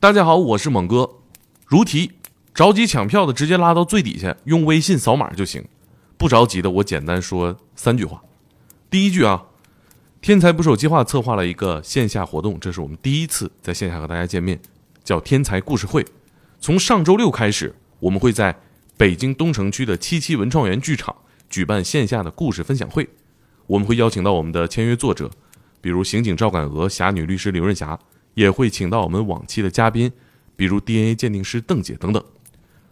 大家好，我是猛哥。如题，着急抢票的直接拉到最底下，用微信扫码就行。不着急的，我简单说三句话。第一句啊，天才捕手计划策划了一个线下活动，这是我们第一次在线下和大家见面，叫天才故事会。从上周六开始，我们会在北京东城区的七七文创园剧场举办线下的故事分享会。我们会邀请到我们的签约作者，比如刑警赵敢娥、侠女律师刘润霞，也会请到我们往期的嘉宾，比如 DNA 鉴定师邓姐等等。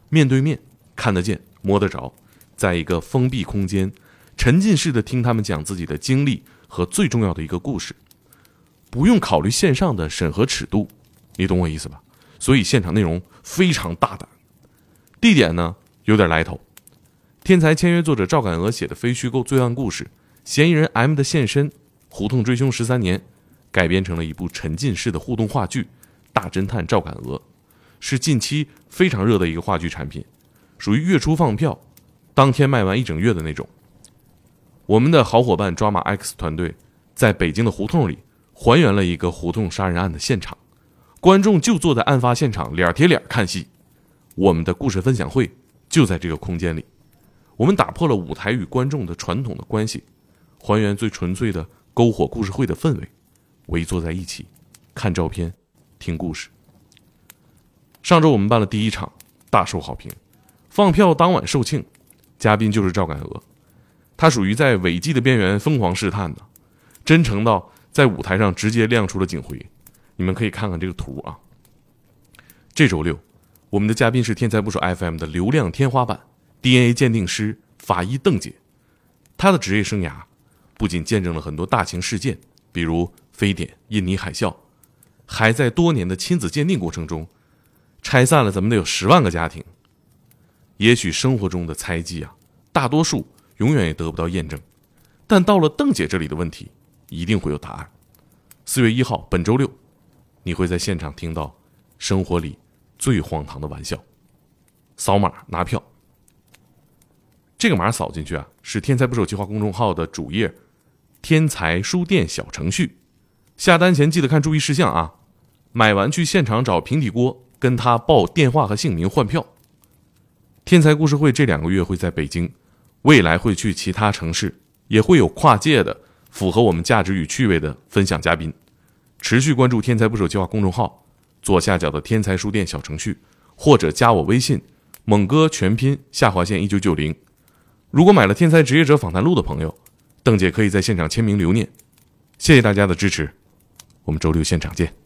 面对面，看得见、摸得着，在一个封闭空间，沉浸式的听他们讲自己的经历和最重要的一个故事，不用考虑线上的审核尺度，你懂我意思吧？所以现场内容非常大胆。地点呢，有点来头，天才签约作者赵敢鹅写的非虚构罪案故事。嫌疑人 M 的现身，胡同追凶十三年，改编成了一部沉浸式的互动话剧《大侦探赵敢鹅》，是近期非常热的一个话剧产品，属于月初放票，当天卖完一整月的那种。我们的好伙伴抓马 X 团队在北京的胡同里还原了一个胡同杀人案的现场，观众就坐在案发现场，脸贴脸看戏。我们的故事分享会就在这个空间里，我们打破了舞台与观众的传统的关系。还原最纯粹的篝火故事会的氛围，围坐在一起，看照片，听故事。上周我们办了第一场，大受好评。放票当晚售罄，嘉宾就是赵敢娥，她属于在违纪的边缘疯狂试探的，真诚到在舞台上直接亮出了警徽。你们可以看看这个图啊。这周六，我们的嘉宾是天才捕手 FM 的流量天花板 DNA 鉴定师法医邓姐，她的职业生涯。不仅见证了很多大型事件，比如非典、印尼海啸，还在多年的亲子鉴定过程中，拆散了怎么得有十万个家庭。也许生活中的猜忌啊，大多数永远也得不到验证，但到了邓姐这里的问题，一定会有答案。四月一号，本周六，你会在现场听到生活里最荒唐的玩笑。扫码拿票，这个码扫进去啊，是天才捕手计划公众号的主页。天才书店小程序，下单前记得看注意事项啊！买完去现场找平底锅，跟他报电话和姓名换票。天才故事会这两个月会在北京，未来会去其他城市，也会有跨界的、符合我们价值与趣味的分享嘉宾。持续关注天才不朽计划公众号左下角的天才书店小程序，或者加我微信“猛哥全拼下划线一九九零”。如果买了天才职业者访谈录的朋友。邓姐可以在现场签名留念，谢谢大家的支持，我们周六现场见。